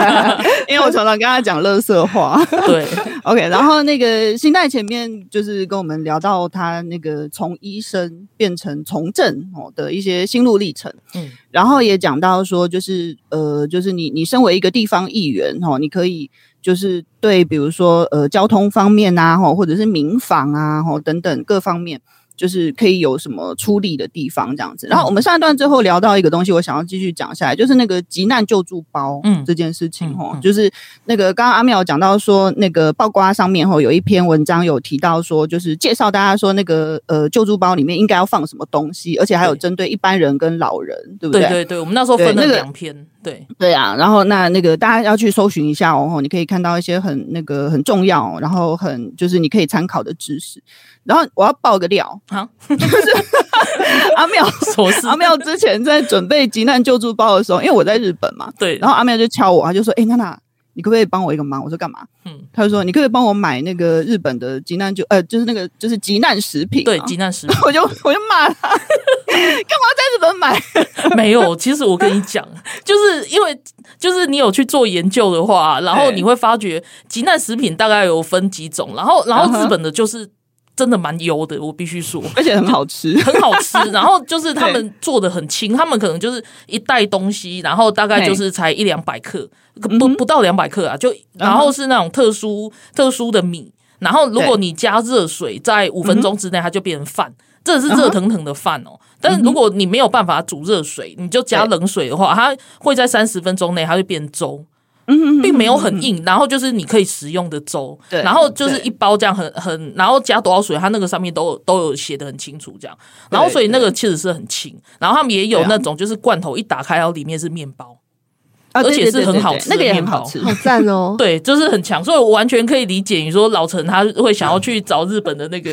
因为我常常跟他讲垃圾话。对，OK。然后那个新代前面就是跟我们聊到他那个从医生变成从政哦的一些心路历程。嗯，然后也讲到说，就是呃，就是你你身为一个地方议员哦，你可以就是对比如说呃交通方面啊，或者是民房啊，等等各方面。就是可以有什么出力的地方这样子，然后我们上一段最后聊到一个东西，我想要继续讲下来，就是那个急难救助包，嗯，这件事情哦，就是那个刚刚阿妙讲到说，那个报瓜上面吼有一篇文章有提到说，就是介绍大家说那个呃救助包里面应该要放什么东西，而且还有针对一般人跟老人，对不对？对对对，我们那时候分了两篇，对。对啊，然后那那个大家要去搜寻一下哦，你可以看到一些很那个很重要，然后很就是你可以参考的知识。然后我要爆个料，啊，就是 阿妙说是阿妙之前在准备急难救助包的时候，因为我在日本嘛，对，然后阿妙就敲我，他就说：“哎，娜娜，你可不可以帮我一个忙？”我说：“干嘛？”嗯，他就说：“你可不可以帮我买那个日本的急难救呃，就是那个就是急难食品，对，急难食品。”我就我就骂他，干嘛在日本买？没有，其实我跟你讲，就是因为就是你有去做研究的话，然后你会发觉急难食品大概有分几种，然后然后日本的就是。真的蛮油的，我必须说，而且很好吃，很好吃。然后就是他们做的很轻，他们可能就是一袋东西，然后大概就是才一两百克，不不到两百克啊。就然后是那种特殊特殊的米，然后如果你加热水，在五分钟之内它就变成饭，这是热腾腾的饭哦。但是如果你没有办法煮热水，你就加冷水的话，它会在三十分钟内它就变粥。并没有很硬，然后就是你可以食用的粥，对，然后就是一包这样很很，然后加多少水，它那个上面都有都有写的很清楚，这样，然后所以那个确实是很轻，然后他们也有那种就是罐头一打开，然后里面是面包。而且是很好吃，那个也很好吃，好赞哦！对，就是很强，所以我完全可以理解你说老陈他会想要去找日本的那个，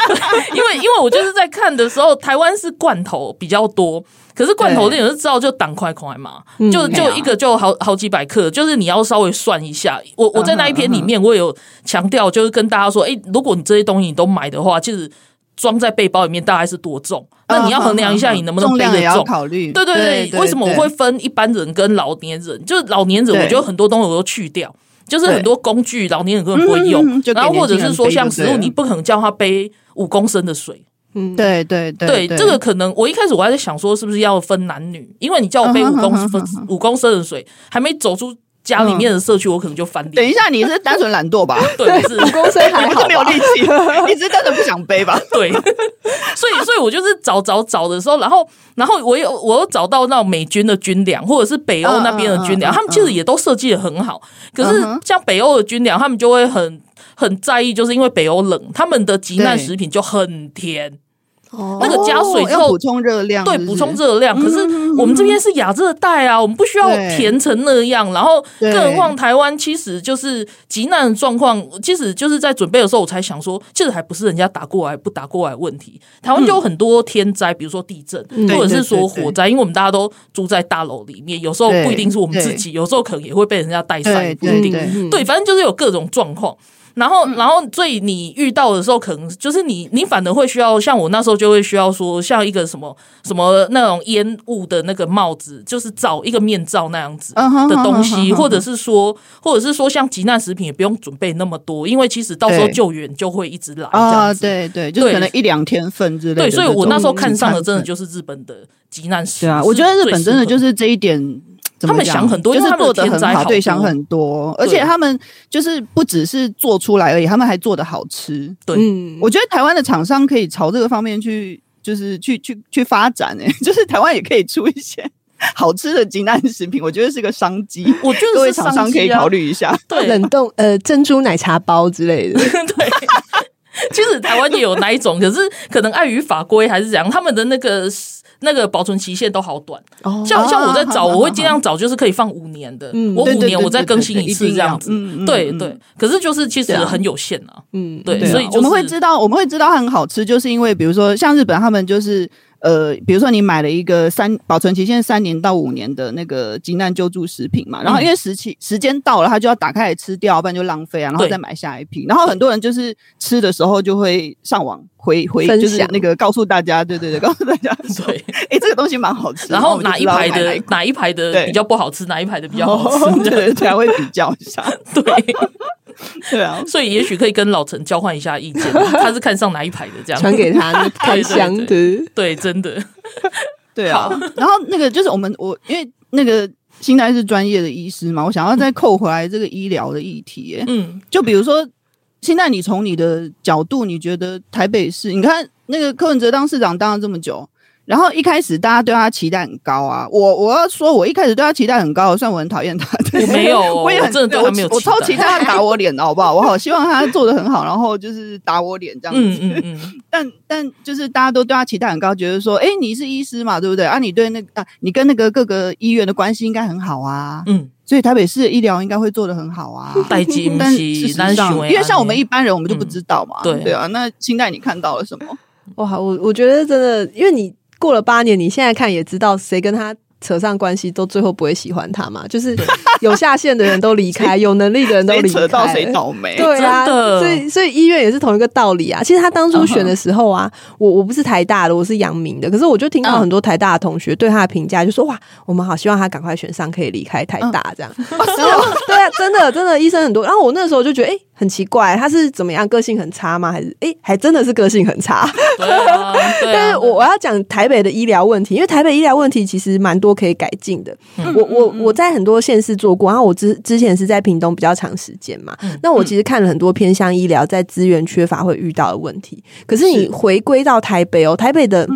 因为因为我就是在看的时候，台湾是罐头比较多，可是罐头店也是知道就挡块块嘛，就就一个就好好几百克，就是你要稍微算一下。我我在那一篇里面我有强调，就是跟大家说，哎，如果你这些东西你都买的话，其实。装在背包里面大概是多重？那你要衡量一下，你能不能背得重？考虑。对对对，为什么我会分一般人跟老年人？就是老年人，我觉得很多东西我都去掉，就是很多工具老年人根本不会用。然后或者是说，像食物，你不可能叫他背五公升的水。嗯，对对对，对这个可能我一开始我还在想说，是不是要分男女？因为你叫我背五公分五公升的水，还没走出。家里面的社区，我可能就翻脸。等一下，你是单纯懒惰吧？对，是五公升还好，没有力气，你只是单纯不想背吧？对，所以，所以我就是找找找的时候，然后，然后我有我又找到那种美军的军粮，或者是北欧那边的军粮，他们其实也都设计的很好。可是，像北欧的军粮，他们就会很很在意，就是因为北欧冷，他们的急难食品就很甜。哦，那个加水之后补充热量，对，补充热量。可是我们这边是亚热带啊，我们不需要甜成那样。然后，更何况台湾其实就是急难的状况，其实就是在准备的时候，我才想说，其实还不是人家打过来不打过来问题。台湾就有很多天灾，比如说地震，或者是说火灾，因为我们大家都住在大楼里面，有时候不一定是我们自己，有时候可能也会被人家带上，不一定。对，反正就是有各种状况。然后，然后，所以你遇到的时候，可能就是你，你反而会需要，像我那时候就会需要说，像一个什么什么那种烟雾的那个帽子，就是罩一个面罩那样子的东西，或者是说，或者是说，像急难食品也不用准备那么多，因为其实到时候救援就会一直来啊，对对，就可能一两天份之类的。对，所以我那时候看上的真的就是日本的急难食啊，我觉得日本真的就是这一点。他们想很多，就是做的很好，对，想很多，而且他们就是不只是做出来而已，他们还做的好吃。对，嗯，我觉得台湾的厂商可以朝这个方面去，就是去去去发展。哎，就是台湾也可以出一些好吃的急难食品，我觉得是个商机。我觉得各位厂商可以考虑一下，对，冷冻呃珍珠奶茶包之类的。对，其实台湾也有那一种，可是可能碍于法规还是怎样，他们的那个。那个保存期限都好短，像像我在找，我会尽量找就是可以放五年的，我五年我再更新一次这样子，对对。可是就是其实很有限啊，嗯，对，所以我们会知道，我们会知道它很好吃，就是因为比如说像日本他们就是。呃，比如说你买了一个三保存期限三年到五年的那个急难救助食品嘛，然后因为时期时间到了，他就要打开来吃掉，不然就浪费啊，然后再买下一批。然后很多人就是吃的时候就会上网回回，就是那个告诉大家，对对对，告诉大家，对，哎，这个东西蛮好吃。然后哪一排的哪一排的比较不好吃，哪一排的比较好吃，对，才会比较一下，对。对啊，所以也许可以跟老陈交换一下意见，他是看上哪一排的这样，传给他 开箱的，对，真的，对啊。然后那个就是我们我因为那个新代是专业的医师嘛，我想要再扣回来这个医疗的议题，嗯，就比如说现在你从你的角度，你觉得台北市，你看那个柯文哲当市长当了这么久。然后一开始大家对他期待很高啊，我我要说，我一开始对他期待很高，虽然我很讨厌他，我没有，我也很真的对他没有，我超期待他打我脸，好不好？我好希望他做的很好，然后就是打我脸这样子。嗯嗯嗯。但但就是大家都对他期待很高，觉得说，哎，你是医师嘛，对不对？啊，你对那个啊，你跟那个各个医院的关系应该很好啊。嗯。所以台北市的医疗应该会做得很好啊。但事实上，因为像我们一般人，我们就不知道嘛。对对啊，那清代你看到了什么？哇，我我觉得真的，因为你。过了八年，你现在看也知道谁跟他扯上关系，都最后不会喜欢他嘛。就是 有下线的人都离开，有能力的人都离开，扯到谁倒霉？对啊，所以所以医院也是同一个道理啊。其实他当初选的时候啊，我我不是台大的，我是阳明的，可是我就听到很多台大的同学对他的评价，就说哇，我们好希望他赶快选上，可以离开台大这样。对啊，真的真的医生很多。然后我那时候就觉得，哎。很奇怪，他是怎么样？个性很差吗？还是哎、欸，还真的是个性很差？啊，啊，但是我我要讲台北的医疗问题，因为台北医疗问题其实蛮多可以改进的。嗯、我我我在很多县市做过，然后我之之前是在屏东比较长时间嘛。嗯、那我其实看了很多偏向医疗在资源缺乏会遇到的问题。可是你回归到台北哦，台北的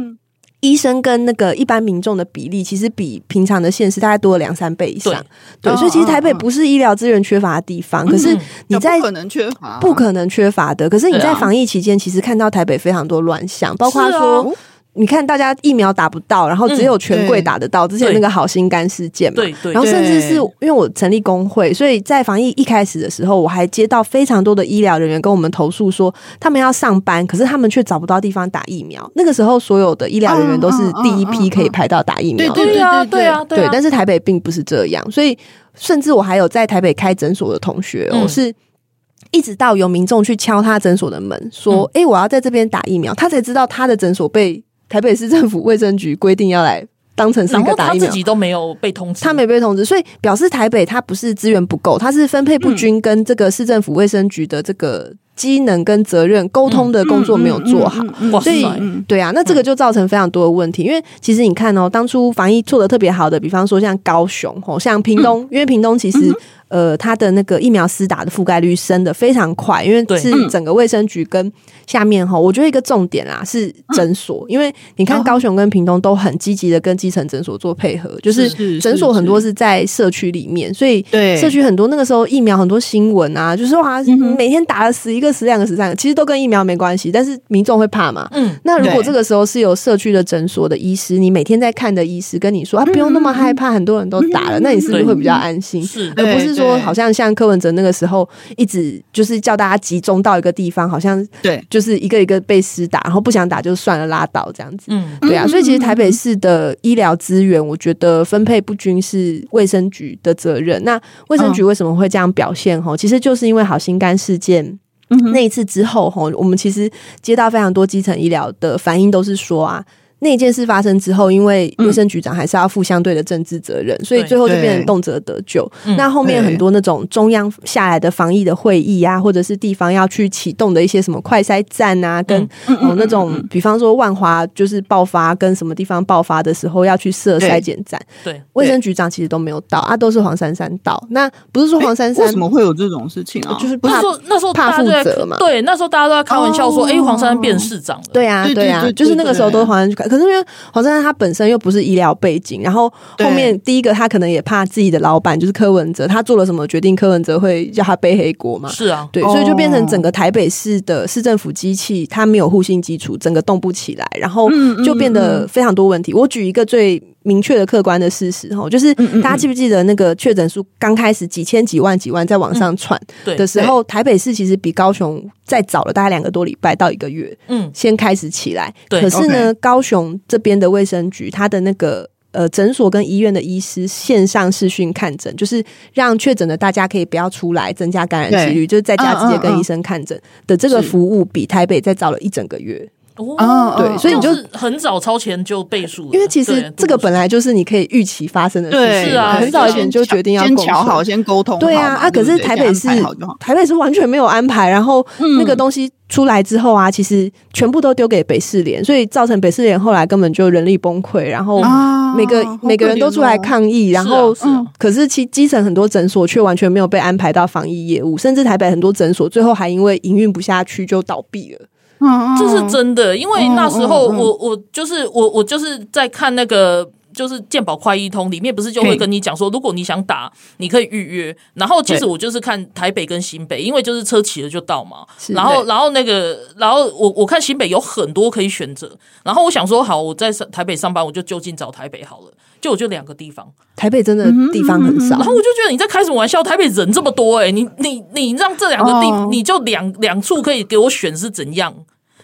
医生跟那个一般民众的比例，其实比平常的县市大概多了两三倍以上。对，对，所以其实台北不是医疗资源缺乏的地方，嗯、可是你在不可能缺乏，不可能缺乏的。可是你在防疫期间，其实看到台北非常多乱象，包括说。你看，大家疫苗打不到，然后只有权贵打得到。嗯、之前那个好心肝事件嘛，对对。然后甚至是因为我成立工会，所以在防疫一开始的时候，我还接到非常多的医疗人员跟我们投诉说，他们要上班，可是他们却找不到地方打疫苗。那个时候，所有的医疗人员都是第一批可以排到打疫苗。对对啊，对啊，对。但是台北并不是这样，所以甚至我还有在台北开诊所的同学哦，嗯、是一直到有民众去敲他诊所的门，说：“哎、嗯欸，我要在这边打疫苗。”他才知道他的诊所被。台北市政府卫生局规定要来当成是一个打疫苗，他自己都没有被通知，他没被通知，所以表示台北它不是资源不够，它是分配不均，跟这个市政府卫生局的这个机能跟责任沟通的工作没有做好，所以对啊，那这个就造成非常多的问题。因为其实你看哦，当初防疫做的特别好的，比方说像高雄吼，像屏东，因为屏东其实。呃，它的那个疫苗施打的覆盖率升的非常快，因为是整个卫生局跟下面哈，我觉得一个重点啦是诊所，因为你看高雄跟屏东都很积极的跟基层诊所做配合，就是诊所很多是。在社区里面，所以社区很多那个时候疫苗很多新闻啊，就是哇，每天打了十一个、十两个、十三个，其实都跟疫苗没关系，但是民众会怕嘛。嗯，那如果这个时候是有社区的诊所的医师，你每天在看的医师跟你说啊，不用那么害怕，很多人都打了，那你是不是会比较安心？是，而不是说。好像像柯文哲那个时候，一直就是叫大家集中到一个地方，好像对，就是一个一个被施打，然后不想打就算了，拉倒这样子。嗯，对啊，所以其实台北市的医疗资源，我觉得分配不均是卫生局的责任。那卫生局为什么会这样表现？哈，其实就是因为好心肝事件那一次之后，哈，我们其实接到非常多基层医疗的反应，都是说啊。那件事发生之后，因为卫生局长还是要负相对的政治责任，嗯、所以最后就变成动辄得咎。那后面很多那种中央下来的防疫的会议啊，或者是地方要去启动的一些什么快筛站啊，跟哦那种，比方说万华就是爆发，跟什么地方爆发的时候要去设筛检站，对，卫生局长其实都没有到啊，都是黄珊珊到。那不是说黄珊珊、欸、为什么会有这种事情啊？就是不是说那时候怕负责嘛？对，那时候大家都在开玩笑说，哎、哦欸，黄珊珊变市长了。对啊，对啊，就是那个时候都是黄珊珊。可是因为黄珊珊她本身又不是医疗背景，然后后面第一个她可能也怕自己的老板就是柯文哲，他做了什么决定，柯文哲会叫他背黑锅嘛？是啊，对，所以就变成整个台北市的市政府机器，它没有互信基础，整个动不起来，然后就变得非常多问题。我举一个最明确的客观的事实哈，就是大家记不记得那个确诊数刚开始几千几万几万在往上窜的时候，台北市其实比高雄再早了大概两个多礼拜到一个月，嗯，先开始起来。可是呢，高雄这边的卫生局，它的那个呃诊所跟医院的医师线上视讯看诊，就是让确诊的大家可以不要出来，增加感染几率，就是在家直接跟医生看诊的这个服务，比台北再早了一整个月。哦，对，所以你就很早超前就背书了，因为其实这个本来就是你可以预期发生的事情，是啊，很早以前就决定要先瞧好，先沟通，对啊，啊，可是台北是台北是完全没有安排，然后那个东西出来之后啊，其实全部都丢给北市联，所以造成北市联后来根本就人力崩溃，然后每个每个人都出来抗议，然后可是其基层很多诊所却完全没有被安排到防疫业务，甚至台北很多诊所最后还因为营运不下去就倒闭了。这是真的，因为那时候我我就是我我就是在看那个就是健保快一通里面不是就会跟你讲说，如果你想打，你可以预约。然后其实我就是看台北跟新北，因为就是车骑了就到嘛。然后然后那个然后我我看新北有很多可以选择。然后我想说，好，我在台北上班，我就就近找台北好了。就我就两个地方，台北真的地方很少。然后我就觉得你在开什么玩笑？台北人这么多哎，你你你让这两个地，你就两两处可以给我选是怎样？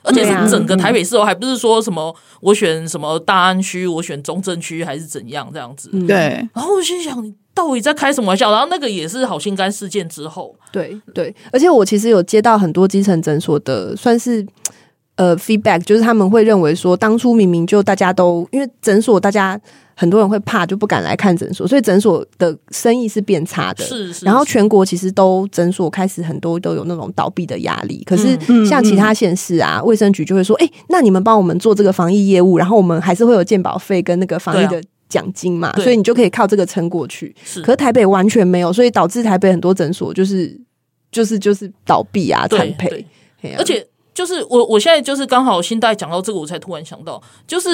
而且是整个台北市哦，还不是说什么我选什么大安区，我选中正区，还是怎样这样子？对。然后我心想，你到底在开什么玩笑？然后那个也是好心肝事件之后，对对。而且我其实有接到很多基层诊所的，算是呃 feedback，就是他们会认为说，当初明明就大家都因为诊所大家。很多人会怕，就不敢来看诊所，所以诊所的生意是变差的。是，是是。然后全国其实都诊所开始很多都有那种倒闭的压力。可是像其他县市啊，卫生局就会说：“哎，那你们帮我们做这个防疫业务，然后我们还是会有健保费跟那个防疫的奖金嘛，所以你就可以靠这个撑过去。”是。可是台北完全没有，所以导致台北很多诊所就是就是就是倒闭啊，惨赔。而且就是我我现在就是刚好新代讲到这个，我才突然想到，就是。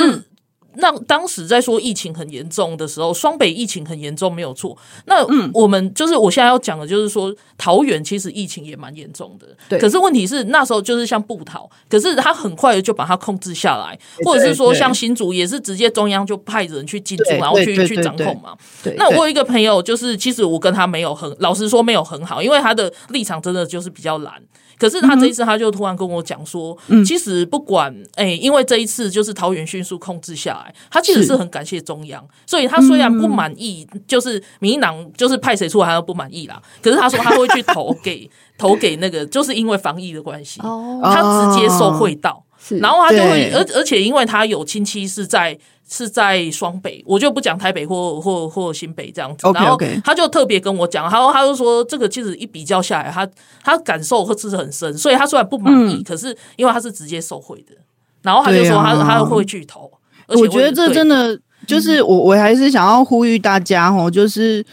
那当时在说疫情很严重的时候，双北疫情很严重没有错。那我们就是我现在要讲的，就是说桃园其实疫情也蛮严重的。对，可是问题是那时候就是像布桃，可是他很快的就把它控制下来，或者是说像新竹也是直接中央就派人去进驻，然后去去掌控嘛。对，那我有一个朋友，就是其实我跟他没有很老实说没有很好，因为他的立场真的就是比较蓝。可是他这一次他就突然跟我讲说，嗯、其实不管哎、欸，因为这一次就是桃园迅速控制下来，他其实是。很感谢中央，所以他虽然不满意，就是民进党就是派谁出来他都不满意啦。可是他说他会去投给 投给那个，就是因为防疫的关系，他直接受贿到，然后他就会，而而且因为他有亲戚是在。是在双北，我就不讲台北或或或新北这样子。Okay. 然后他就特别跟我讲，然后他就说这个其实一比较下来，他他感受会是很深，所以他虽然不满意，嗯、可是因为他是直接受贿的，然后他就说他、啊、他会去投。而且我，我觉得这真的就是我我还是想要呼吁大家哦，就是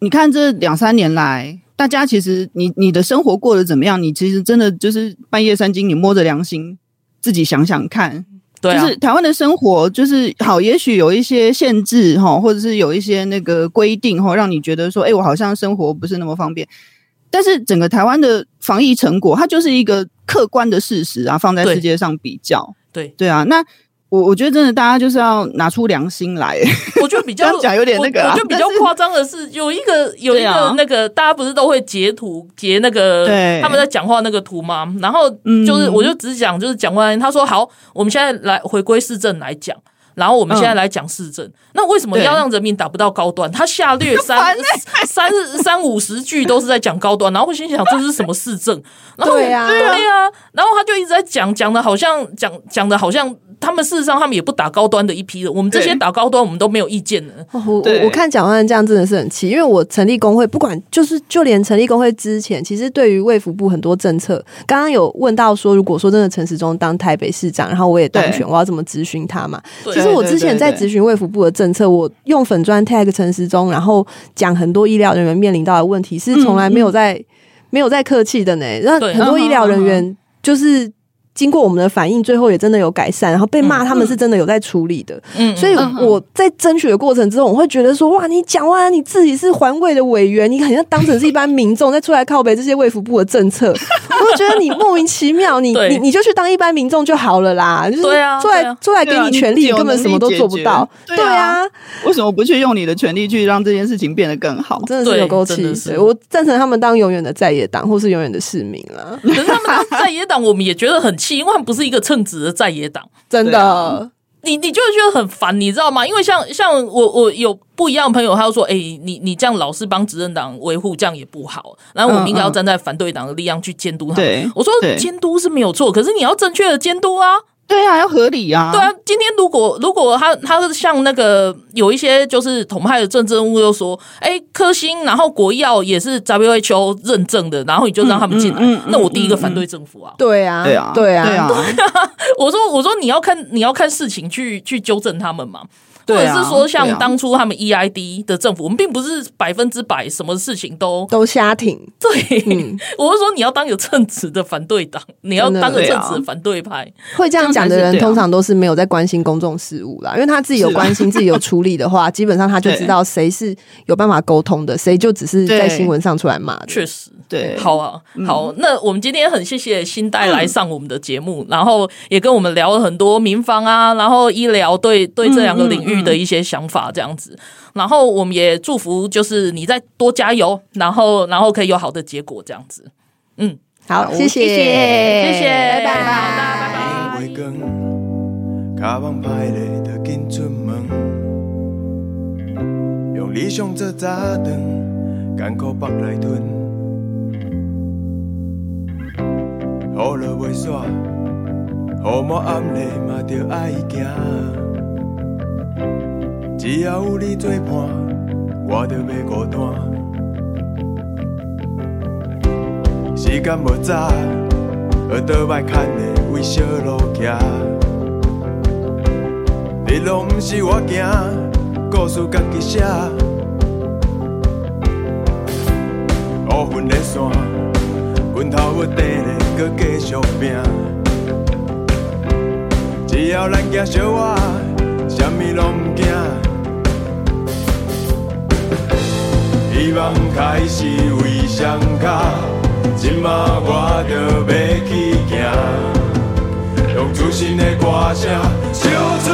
你看这两三年来，大家其实你你的生活过得怎么样？你其实真的就是半夜三更，你摸着良心自己想想看。对啊、就是台湾的生活，就是好，也许有一些限制哈，或者是有一些那个规定哈，让你觉得说，哎、欸，我好像生活不是那么方便。但是整个台湾的防疫成果，它就是一个客观的事实啊，放在世界上比较，对对啊，那。我我觉得真的，大家就是要拿出良心来。我觉得比较讲有点那个、啊，我觉得比较夸张的是，有一个有一个那个，大家不是都会截图截那个他们在讲话那个图吗？然后就是，我就只讲就是讲完，他说好，我们现在来回归市政来讲。然后我们现在来讲市政，嗯、那为什么要让人民打不到高端？他下略 三三三五十句都是在讲高端，然后我心想这是什么市政？然后对呀、啊，对呀、啊，然后他就一直在讲讲的好像讲讲的好像他们事实上他们也不打高端的一批人，我们这些打高端我们都没有意见的。我我，我看蒋万安这样真的是很气，因为我成立工会，不管就是就连成立工会之前，其实对于卫福部很多政策，刚刚有问到说，如果说真的陈时中当台北市长，然后我也当选，我要怎么咨询他嘛？其实我之前在咨询卫福部的政策，我用粉砖 tag 陈时中，然后讲很多医疗人员面临到的问题，是从来没有在、嗯、没有在客气的呢。那很多医疗人员就是。经过我们的反应，最后也真的有改善，然后被骂他们是真的有在处理的。嗯，所以我在争取的过程之中，我会觉得说，哇，你讲完你自己是环卫的委员，你好像当成是一般民众再出来靠北这些卫福部的政策，我就觉得你莫名其妙，你你你就去当一般民众就好了啦。就是出来出来给你权利，根本什么都做不到。对啊，为什么不去用你的权利去让这件事情变得更好？真的是有够气！我赞成他们当永远的在野党，或是永远的市民了。可是他们当在野党，我们也觉得很气。因为他不是一个称职的在野党，真的，你你就会觉得很烦，你知道吗？因为像像我我有不一样的朋友，他就说：“哎、欸，你你这样老是帮执政党维护，这样也不好。然后我们应该要站在反对党的力量去监督他。嗯”我说：“监督是没有错，可是你要正确的监督啊。”对啊，要合理啊。对啊，今天如果如果他他是像那个有一些就是统派的政治人物又说，哎，科兴，然后国药也是 WHO 认证的，然后你就让他们进来，嗯嗯嗯、那我第一个反对政府啊。对啊，对啊，对啊，对啊。我说我说你要看你要看事情去去纠正他们嘛。或者是说，像当初他们 EID 的政府，我们并不是百分之百什么事情都都瞎挺。对，嗯、我是说，你要当有称职的反对党，你要当个称职的反对派。会这样讲的人，通常都是没有在关心公众事务啦。因为他自己有关心，自己有处理的话，基本上他就知道谁是有办法沟通的，谁就只是在新闻上出来骂。确实，对，好啊，好。那我们今天很谢谢新代来上我们的节目，然后也跟我们聊了很多民防啊，然后医疗对对这两个领域。的一些想法这样子，然后我们也祝福，就是你再多加油，然后然后可以有好的结果这样子。嗯，好，谢谢，谢谢，拜拜，拜拜。只要有你作伴，我就袂孤单。时间无早，倒摆牵的为小路行。你拢不是我行，故事家己写。乌云的山，阮头要顶咧，搁继续拼。只要咱行小我。啥物拢惊。希望开始为双脚，今仔我着要去行，用自信的歌声唱出。